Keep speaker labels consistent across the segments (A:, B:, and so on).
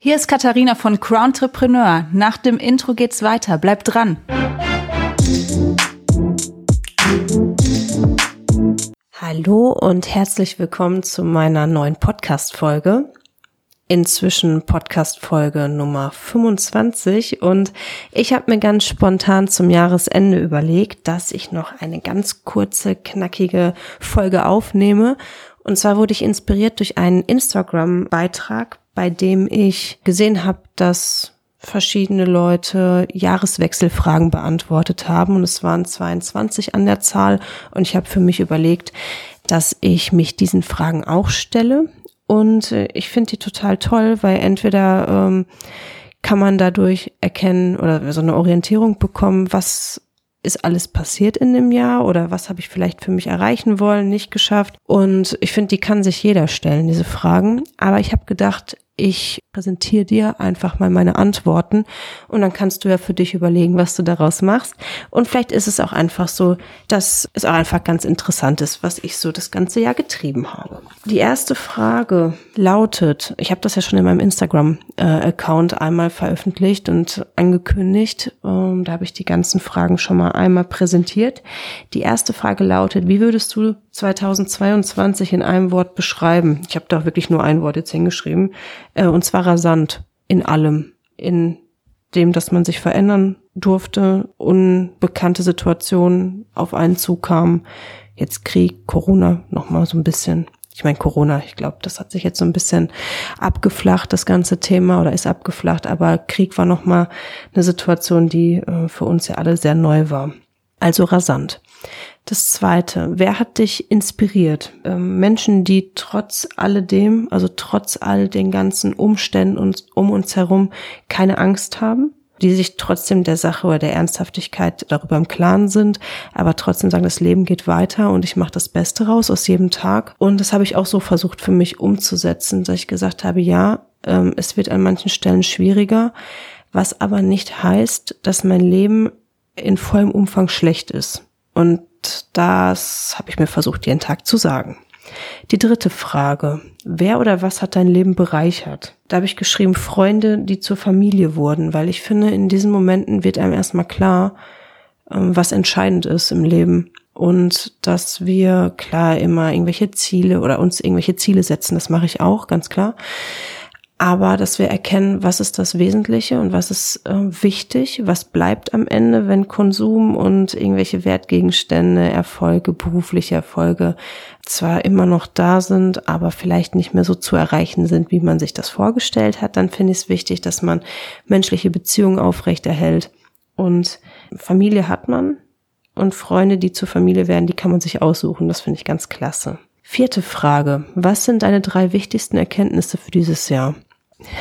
A: Hier ist Katharina von Crowntrepreneur. Nach dem Intro geht's weiter. Bleibt dran.
B: Hallo und herzlich willkommen zu meiner neuen Podcast-Folge. Inzwischen Podcast-Folge Nummer 25 und ich habe mir ganz spontan zum Jahresende überlegt, dass ich noch eine ganz kurze, knackige Folge aufnehme. Und zwar wurde ich inspiriert durch einen Instagram-Beitrag bei dem ich gesehen habe, dass verschiedene Leute Jahreswechselfragen beantwortet haben und es waren 22 an der Zahl und ich habe für mich überlegt, dass ich mich diesen Fragen auch stelle und äh, ich finde die total toll, weil entweder ähm, kann man dadurch erkennen oder so eine Orientierung bekommen, was ist alles passiert in dem Jahr oder was habe ich vielleicht für mich erreichen wollen, nicht geschafft. Und ich finde, die kann sich jeder stellen, diese Fragen. Aber ich habe gedacht, ich präsentiere dir einfach mal meine Antworten und dann kannst du ja für dich überlegen, was du daraus machst. Und vielleicht ist es auch einfach so, dass es auch einfach ganz interessant ist, was ich so das ganze Jahr getrieben habe. Die erste Frage lautet, ich habe das ja schon in meinem Instagram-Account einmal veröffentlicht und angekündigt. Ähm, da habe ich die ganzen Fragen schon mal einmal präsentiert. Die erste Frage lautet, wie würdest du 2022 in einem Wort beschreiben? Ich habe da wirklich nur ein Wort jetzt hingeschrieben. Äh, und zwar rasant in allem. In dem, dass man sich verändern durfte, unbekannte Situationen auf einen zukamen. Jetzt Krieg, Corona, nochmal so ein bisschen. Ich meine, Corona, ich glaube, das hat sich jetzt so ein bisschen abgeflacht, das ganze Thema, oder ist abgeflacht, aber Krieg war nochmal eine Situation, die äh, für uns ja alle sehr neu war. Also rasant. Das zweite, wer hat dich inspiriert? Ähm, Menschen, die trotz alledem, also trotz all den ganzen Umständen und um uns herum keine Angst haben, die sich trotzdem der Sache oder der Ernsthaftigkeit darüber im Klaren sind, aber trotzdem sagen, das Leben geht weiter und ich mache das Beste raus aus jedem Tag. Und das habe ich auch so versucht für mich umzusetzen, dass ich gesagt habe, ja, ähm, es wird an manchen Stellen schwieriger, was aber nicht heißt, dass mein Leben in vollem Umfang schlecht ist. Und das habe ich mir versucht, jeden Tag zu sagen. Die dritte Frage. Wer oder was hat dein Leben bereichert? Da habe ich geschrieben, Freunde, die zur Familie wurden, weil ich finde, in diesen Momenten wird einem erstmal klar, ähm, was entscheidend ist im Leben. Und dass wir klar immer irgendwelche Ziele oder uns irgendwelche Ziele setzen, das mache ich auch, ganz klar aber dass wir erkennen, was ist das Wesentliche und was ist äh, wichtig, was bleibt am Ende, wenn Konsum und irgendwelche Wertgegenstände, Erfolge, berufliche Erfolge zwar immer noch da sind, aber vielleicht nicht mehr so zu erreichen sind, wie man sich das vorgestellt hat, dann finde ich es wichtig, dass man menschliche Beziehungen aufrechterhält. Und Familie hat man und Freunde, die zur Familie werden, die kann man sich aussuchen. Das finde ich ganz klasse. Vierte Frage. Was sind deine drei wichtigsten Erkenntnisse für dieses Jahr?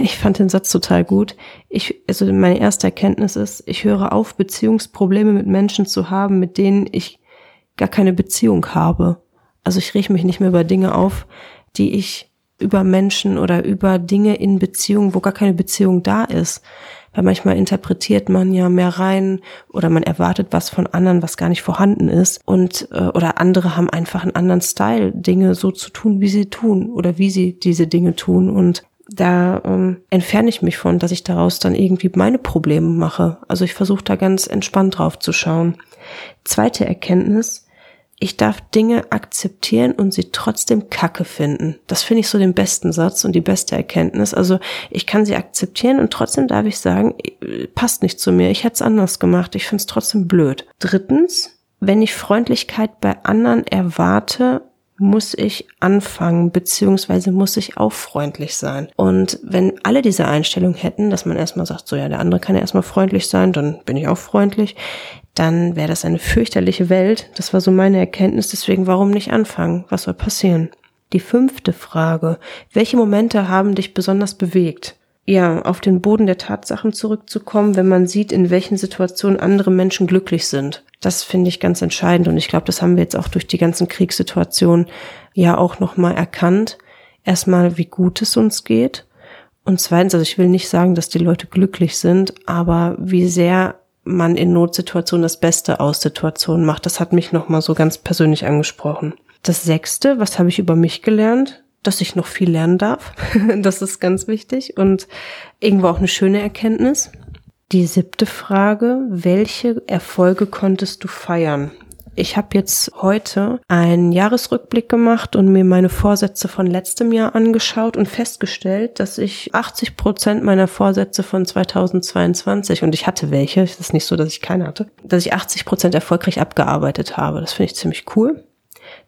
B: Ich fand den Satz total gut. Ich, also meine erste Erkenntnis ist, ich höre auf, Beziehungsprobleme mit Menschen zu haben, mit denen ich gar keine Beziehung habe. Also ich rieche mich nicht mehr über Dinge auf, die ich über Menschen oder über Dinge in Beziehungen, wo gar keine Beziehung da ist. Weil manchmal interpretiert man ja mehr rein oder man erwartet was von anderen, was gar nicht vorhanden ist. Und äh, oder andere haben einfach einen anderen Style, Dinge so zu tun, wie sie tun oder wie sie diese Dinge tun. Und da ähm, entferne ich mich von, dass ich daraus dann irgendwie meine Probleme mache. Also ich versuche da ganz entspannt drauf zu schauen. Zweite Erkenntnis, ich darf Dinge akzeptieren und sie trotzdem kacke finden. Das finde ich so den besten Satz und die beste Erkenntnis. Also ich kann sie akzeptieren und trotzdem darf ich sagen, passt nicht zu mir, ich hätte es anders gemacht, ich finde es trotzdem blöd. Drittens, wenn ich Freundlichkeit bei anderen erwarte, muss ich anfangen, beziehungsweise muss ich auch freundlich sein. Und wenn alle diese Einstellung hätten, dass man erstmal sagt, so ja, der andere kann ja erstmal freundlich sein, dann bin ich auch freundlich, dann wäre das eine fürchterliche Welt. Das war so meine Erkenntnis, deswegen warum nicht anfangen? Was soll passieren? Die fünfte Frage. Welche Momente haben dich besonders bewegt? Ja, auf den Boden der Tatsachen zurückzukommen, wenn man sieht, in welchen Situationen andere Menschen glücklich sind. Das finde ich ganz entscheidend und ich glaube, das haben wir jetzt auch durch die ganzen Kriegssituationen ja auch nochmal erkannt. Erstmal, wie gut es uns geht und zweitens, also ich will nicht sagen, dass die Leute glücklich sind, aber wie sehr man in Notsituationen das Beste aus Situationen macht. Das hat mich nochmal so ganz persönlich angesprochen. Das sechste, was habe ich über mich gelernt? Dass ich noch viel lernen darf. das ist ganz wichtig und irgendwo auch eine schöne Erkenntnis. Die siebte Frage, welche Erfolge konntest du feiern? Ich habe jetzt heute einen Jahresrückblick gemacht und mir meine Vorsätze von letztem Jahr angeschaut und festgestellt, dass ich 80 Prozent meiner Vorsätze von 2022 und ich hatte welche, es ist nicht so, dass ich keine hatte, dass ich 80 Prozent erfolgreich abgearbeitet habe. Das finde ich ziemlich cool.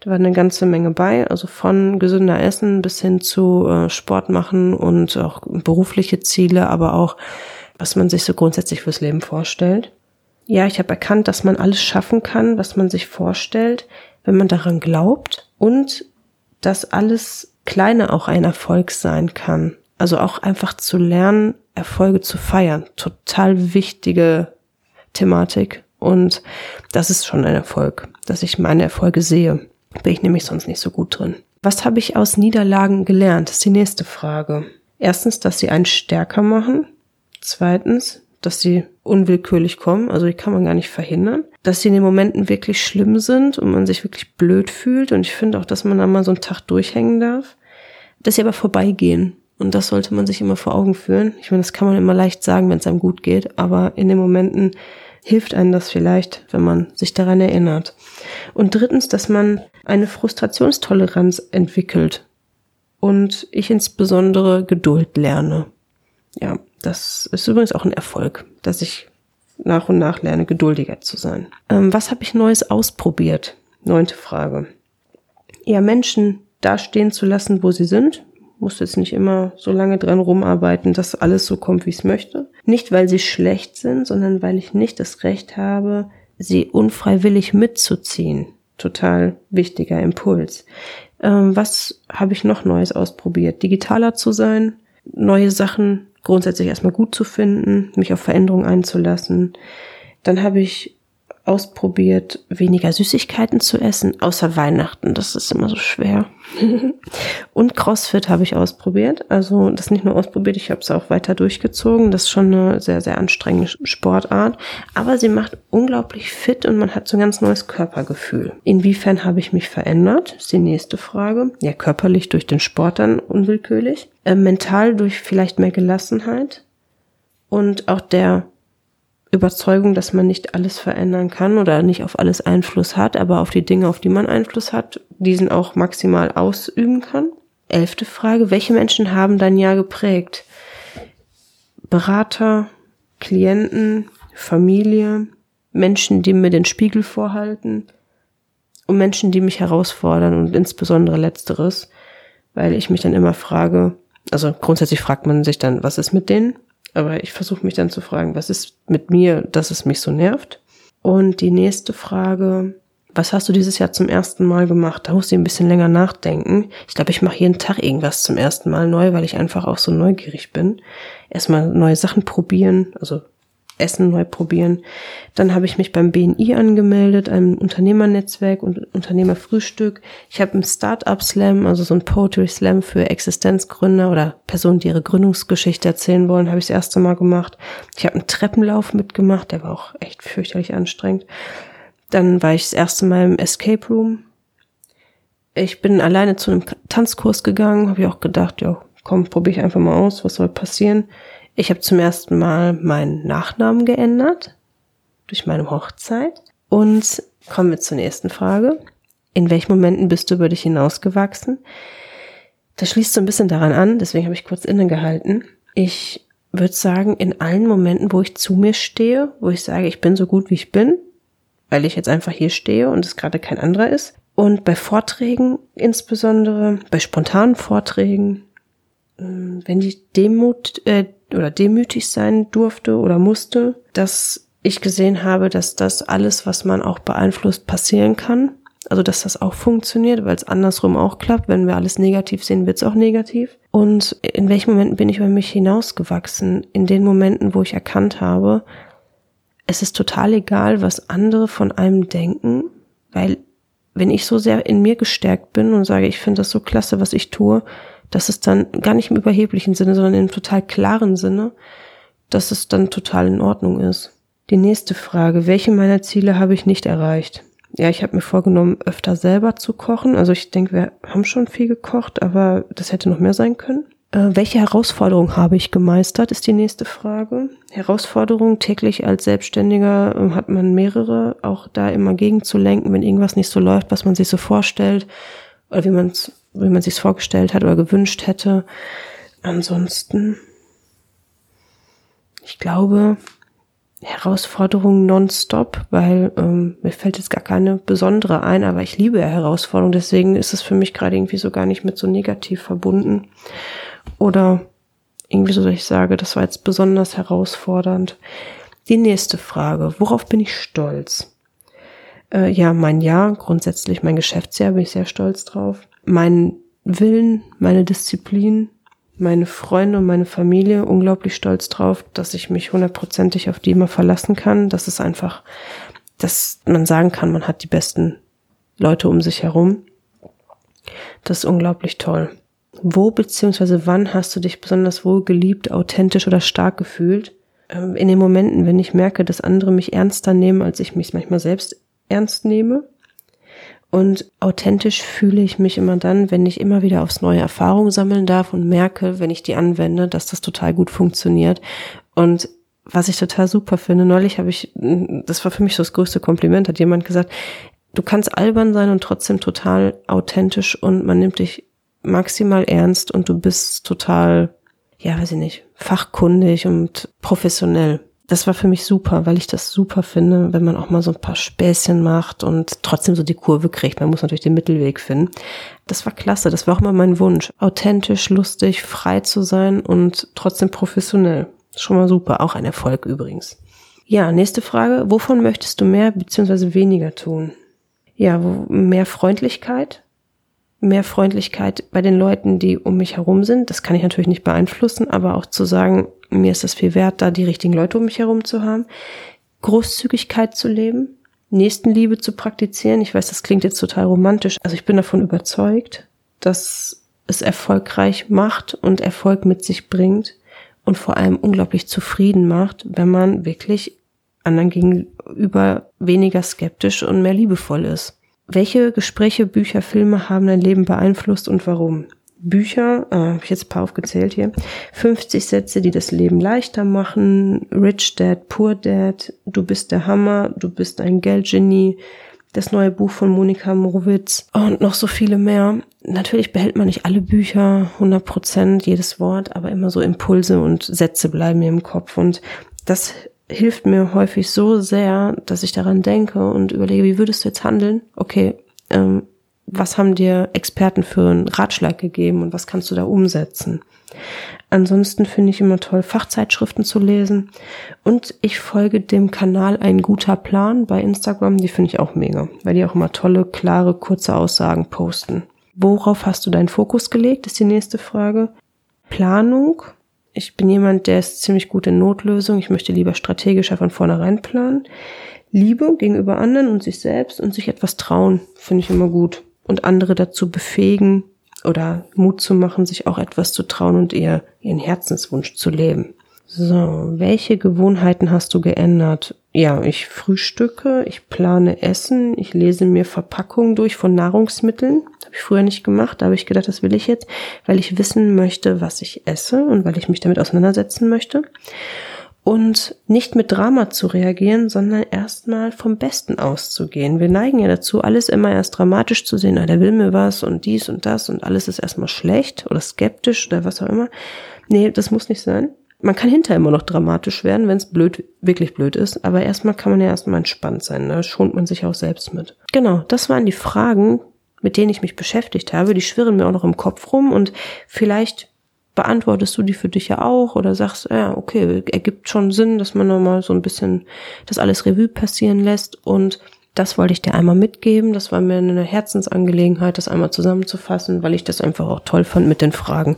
B: Da war eine ganze Menge bei, also von gesünder Essen bis hin zu äh, Sport machen und auch berufliche Ziele, aber auch was man sich so grundsätzlich fürs Leben vorstellt. Ja, ich habe erkannt, dass man alles schaffen kann, was man sich vorstellt, wenn man daran glaubt und dass alles Kleine auch ein Erfolg sein kann. Also auch einfach zu lernen, Erfolge zu feiern. Total wichtige Thematik. Und das ist schon ein Erfolg, dass ich meine Erfolge sehe. Bin ich nämlich sonst nicht so gut drin. Was habe ich aus Niederlagen gelernt? Das ist die nächste Frage. Erstens, dass sie einen stärker machen. Zweitens, dass sie unwillkürlich kommen, also die kann man gar nicht verhindern, dass sie in den Momenten wirklich schlimm sind und man sich wirklich blöd fühlt und ich finde auch, dass man da mal so einen Tag durchhängen darf, dass sie aber vorbeigehen und das sollte man sich immer vor Augen führen. Ich meine, das kann man immer leicht sagen, wenn es einem gut geht, aber in den Momenten hilft einem das vielleicht, wenn man sich daran erinnert. Und drittens, dass man eine Frustrationstoleranz entwickelt und ich insbesondere Geduld lerne. Ja, das ist übrigens auch ein Erfolg, dass ich nach und nach lerne, geduldiger zu sein. Ähm, was habe ich Neues ausprobiert? Neunte Frage. Ja, Menschen da stehen zu lassen, wo sie sind. Muss jetzt nicht immer so lange dran rumarbeiten, dass alles so kommt, wie ich es möchte. Nicht, weil sie schlecht sind, sondern weil ich nicht das Recht habe, sie unfreiwillig mitzuziehen. Total wichtiger Impuls. Ähm, was habe ich noch Neues ausprobiert? Digitaler zu sein, neue Sachen grundsätzlich erstmal gut zu finden, mich auf Veränderungen einzulassen. Dann habe ich ausprobiert, weniger Süßigkeiten zu essen, außer Weihnachten. Das ist immer so schwer. und CrossFit habe ich ausprobiert. Also das nicht nur ausprobiert, ich habe es auch weiter durchgezogen. Das ist schon eine sehr, sehr anstrengende Sportart. Aber sie macht unglaublich fit und man hat so ein ganz neues Körpergefühl. Inwiefern habe ich mich verändert? Ist die nächste Frage. Ja, körperlich durch den Sport dann unwillkürlich. Äh, mental durch vielleicht mehr Gelassenheit. Und auch der Überzeugung, dass man nicht alles verändern kann oder nicht auf alles Einfluss hat, aber auf die Dinge, auf die man Einfluss hat, diesen auch maximal ausüben kann. Elfte Frage, welche Menschen haben dein Jahr geprägt? Berater, Klienten, Familie, Menschen, die mir den Spiegel vorhalten und Menschen, die mich herausfordern und insbesondere letzteres, weil ich mich dann immer frage, also grundsätzlich fragt man sich dann, was ist mit denen? Aber ich versuche mich dann zu fragen, was ist mit mir, dass es mich so nervt? Und die nächste Frage, was hast du dieses Jahr zum ersten Mal gemacht? Da muss ich ein bisschen länger nachdenken. Ich glaube, ich mache jeden Tag irgendwas zum ersten Mal neu, weil ich einfach auch so neugierig bin. Erstmal neue Sachen probieren, also Essen neu probieren. Dann habe ich mich beim BNI angemeldet, einem Unternehmernetzwerk und Unternehmerfrühstück. Ich habe einen Startup Slam, also so ein Poetry Slam für Existenzgründer oder Personen, die ihre Gründungsgeschichte erzählen wollen, habe ich das erste Mal gemacht. Ich habe einen Treppenlauf mitgemacht, der war auch echt fürchterlich anstrengend. Dann war ich das erste Mal im Escape Room. Ich bin alleine zu einem Tanzkurs gegangen, habe ich auch gedacht, ja, komm, probiere ich einfach mal aus, was soll passieren. Ich habe zum ersten Mal meinen Nachnamen geändert durch meine Hochzeit. Und kommen wir zur nächsten Frage. In welchen Momenten bist du über dich hinausgewachsen? Das schließt so ein bisschen daran an, deswegen habe ich kurz innegehalten. Ich würde sagen, in allen Momenten, wo ich zu mir stehe, wo ich sage, ich bin so gut wie ich bin, weil ich jetzt einfach hier stehe und es gerade kein anderer ist. Und bei Vorträgen insbesondere, bei spontanen Vorträgen, wenn die Demut äh, oder demütig sein durfte oder musste, dass ich gesehen habe, dass das alles, was man auch beeinflusst, passieren kann. Also dass das auch funktioniert, weil es andersrum auch klappt. Wenn wir alles negativ sehen, wird es auch negativ. Und in welchen Momenten bin ich über mich hinausgewachsen? In den Momenten, wo ich erkannt habe, es ist total egal, was andere von einem denken, weil wenn ich so sehr in mir gestärkt bin und sage, ich finde das so klasse, was ich tue, dass es dann gar nicht im überheblichen Sinne, sondern im total klaren Sinne, dass es dann total in Ordnung ist. Die nächste Frage, welche meiner Ziele habe ich nicht erreicht? Ja, ich habe mir vorgenommen, öfter selber zu kochen. Also ich denke, wir haben schon viel gekocht, aber das hätte noch mehr sein können. Äh, welche Herausforderung habe ich gemeistert, ist die nächste Frage. Herausforderung täglich als Selbstständiger äh, hat man mehrere, auch da immer gegenzulenken, wenn irgendwas nicht so läuft, was man sich so vorstellt oder wie man es wie man sich vorgestellt hat oder gewünscht hätte. Ansonsten, ich glaube, Herausforderungen nonstop, weil ähm, mir fällt jetzt gar keine besondere ein, aber ich liebe Herausforderungen, deswegen ist es für mich gerade irgendwie so gar nicht mit so negativ verbunden. Oder irgendwie so, dass ich sage, das war jetzt besonders herausfordernd. Die nächste Frage, worauf bin ich stolz? Äh, ja, mein Jahr, grundsätzlich mein Geschäftsjahr, bin ich sehr stolz drauf. Mein Willen, meine Disziplin, meine Freunde und meine Familie unglaublich stolz drauf, dass ich mich hundertprozentig auf die immer verlassen kann. Das ist einfach, dass man sagen kann, man hat die besten Leute um sich herum. Das ist unglaublich toll. Wo beziehungsweise wann hast du dich besonders wohl geliebt, authentisch oder stark gefühlt? Ähm, in den Momenten, wenn ich merke, dass andere mich ernster nehmen, als ich mich manchmal selbst ernst nehme. Und authentisch fühle ich mich immer dann, wenn ich immer wieder aufs neue Erfahrungen sammeln darf und merke, wenn ich die anwende, dass das total gut funktioniert. Und was ich total super finde, neulich habe ich, das war für mich so das größte Kompliment, hat jemand gesagt, du kannst albern sein und trotzdem total authentisch und man nimmt dich maximal ernst und du bist total, ja, weiß ich nicht, fachkundig und professionell das war für mich super, weil ich das super finde, wenn man auch mal so ein paar Späßchen macht und trotzdem so die Kurve kriegt. Man muss natürlich den Mittelweg finden. Das war klasse. Das war auch immer mein Wunsch. Authentisch, lustig, frei zu sein und trotzdem professionell. Schon mal super. Auch ein Erfolg übrigens. Ja, nächste Frage. Wovon möchtest du mehr bzw. weniger tun? Ja, mehr Freundlichkeit, mehr Freundlichkeit bei den Leuten, die um mich herum sind. Das kann ich natürlich nicht beeinflussen, aber auch zu sagen, mir ist es viel wert, da die richtigen Leute um mich herum zu haben. Großzügigkeit zu leben, Nächstenliebe zu praktizieren. Ich weiß, das klingt jetzt total romantisch. Also ich bin davon überzeugt, dass es erfolgreich macht und Erfolg mit sich bringt und vor allem unglaublich zufrieden macht, wenn man wirklich anderen gegenüber weniger skeptisch und mehr liebevoll ist. Welche Gespräche, Bücher, Filme haben dein Leben beeinflusst und warum? Bücher, äh, habe ich jetzt ein paar aufgezählt hier, 50 Sätze, die das Leben leichter machen, Rich Dad, Poor Dad, Du bist der Hammer, Du bist ein Geldgenie, das neue Buch von Monika Morowitz und noch so viele mehr. Natürlich behält man nicht alle Bücher 100 Prozent, jedes Wort, aber immer so Impulse und Sätze bleiben mir im Kopf und das hilft mir häufig so sehr, dass ich daran denke und überlege, wie würdest du jetzt handeln? Okay, ähm, was haben dir Experten für einen Ratschlag gegeben und was kannst du da umsetzen? Ansonsten finde ich immer toll, Fachzeitschriften zu lesen. Und ich folge dem Kanal Ein guter Plan bei Instagram. Die finde ich auch mega, weil die auch immer tolle, klare, kurze Aussagen posten. Worauf hast du deinen Fokus gelegt, ist die nächste Frage. Planung ich bin jemand, der ist ziemlich gut in Notlösung. Ich möchte lieber strategischer von vornherein planen. Liebe gegenüber anderen und sich selbst und sich etwas trauen, finde ich immer gut. Und andere dazu befähigen oder Mut zu machen, sich auch etwas zu trauen und ihr, ihren Herzenswunsch zu leben. So, welche Gewohnheiten hast du geändert? Ja, ich frühstücke, ich plane Essen, ich lese mir Verpackungen durch von Nahrungsmitteln. Habe ich früher nicht gemacht, da habe ich gedacht, das will ich jetzt, weil ich wissen möchte, was ich esse und weil ich mich damit auseinandersetzen möchte. Und nicht mit Drama zu reagieren, sondern erstmal vom Besten auszugehen. Wir neigen ja dazu, alles immer erst dramatisch zu sehen, ah, der will mir was und dies und das und alles ist erstmal schlecht oder skeptisch oder was auch immer. Nee, das muss nicht sein man kann hinterher immer noch dramatisch werden, wenn es blöd, wirklich blöd ist. Aber erstmal kann man ja erstmal entspannt sein. Da ne? schont man sich auch selbst mit. Genau, das waren die Fragen, mit denen ich mich beschäftigt habe. Die schwirren mir auch noch im Kopf rum und vielleicht beantwortest du die für dich ja auch oder sagst, ja, okay, ergibt schon Sinn, dass man nochmal so ein bisschen das alles Revue passieren lässt und das wollte ich dir einmal mitgeben. Das war mir eine Herzensangelegenheit, das einmal zusammenzufassen, weil ich das einfach auch toll fand mit den Fragen.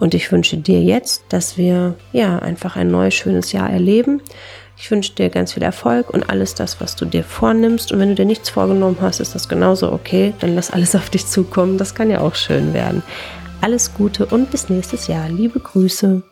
B: Und ich wünsche dir jetzt, dass wir ja einfach ein neues, schönes Jahr erleben. Ich wünsche dir ganz viel Erfolg und alles das, was du dir vornimmst. Und wenn du dir nichts vorgenommen hast, ist das genauso okay. Dann lass alles auf dich zukommen. Das kann ja auch schön werden. Alles Gute und bis nächstes Jahr. Liebe Grüße.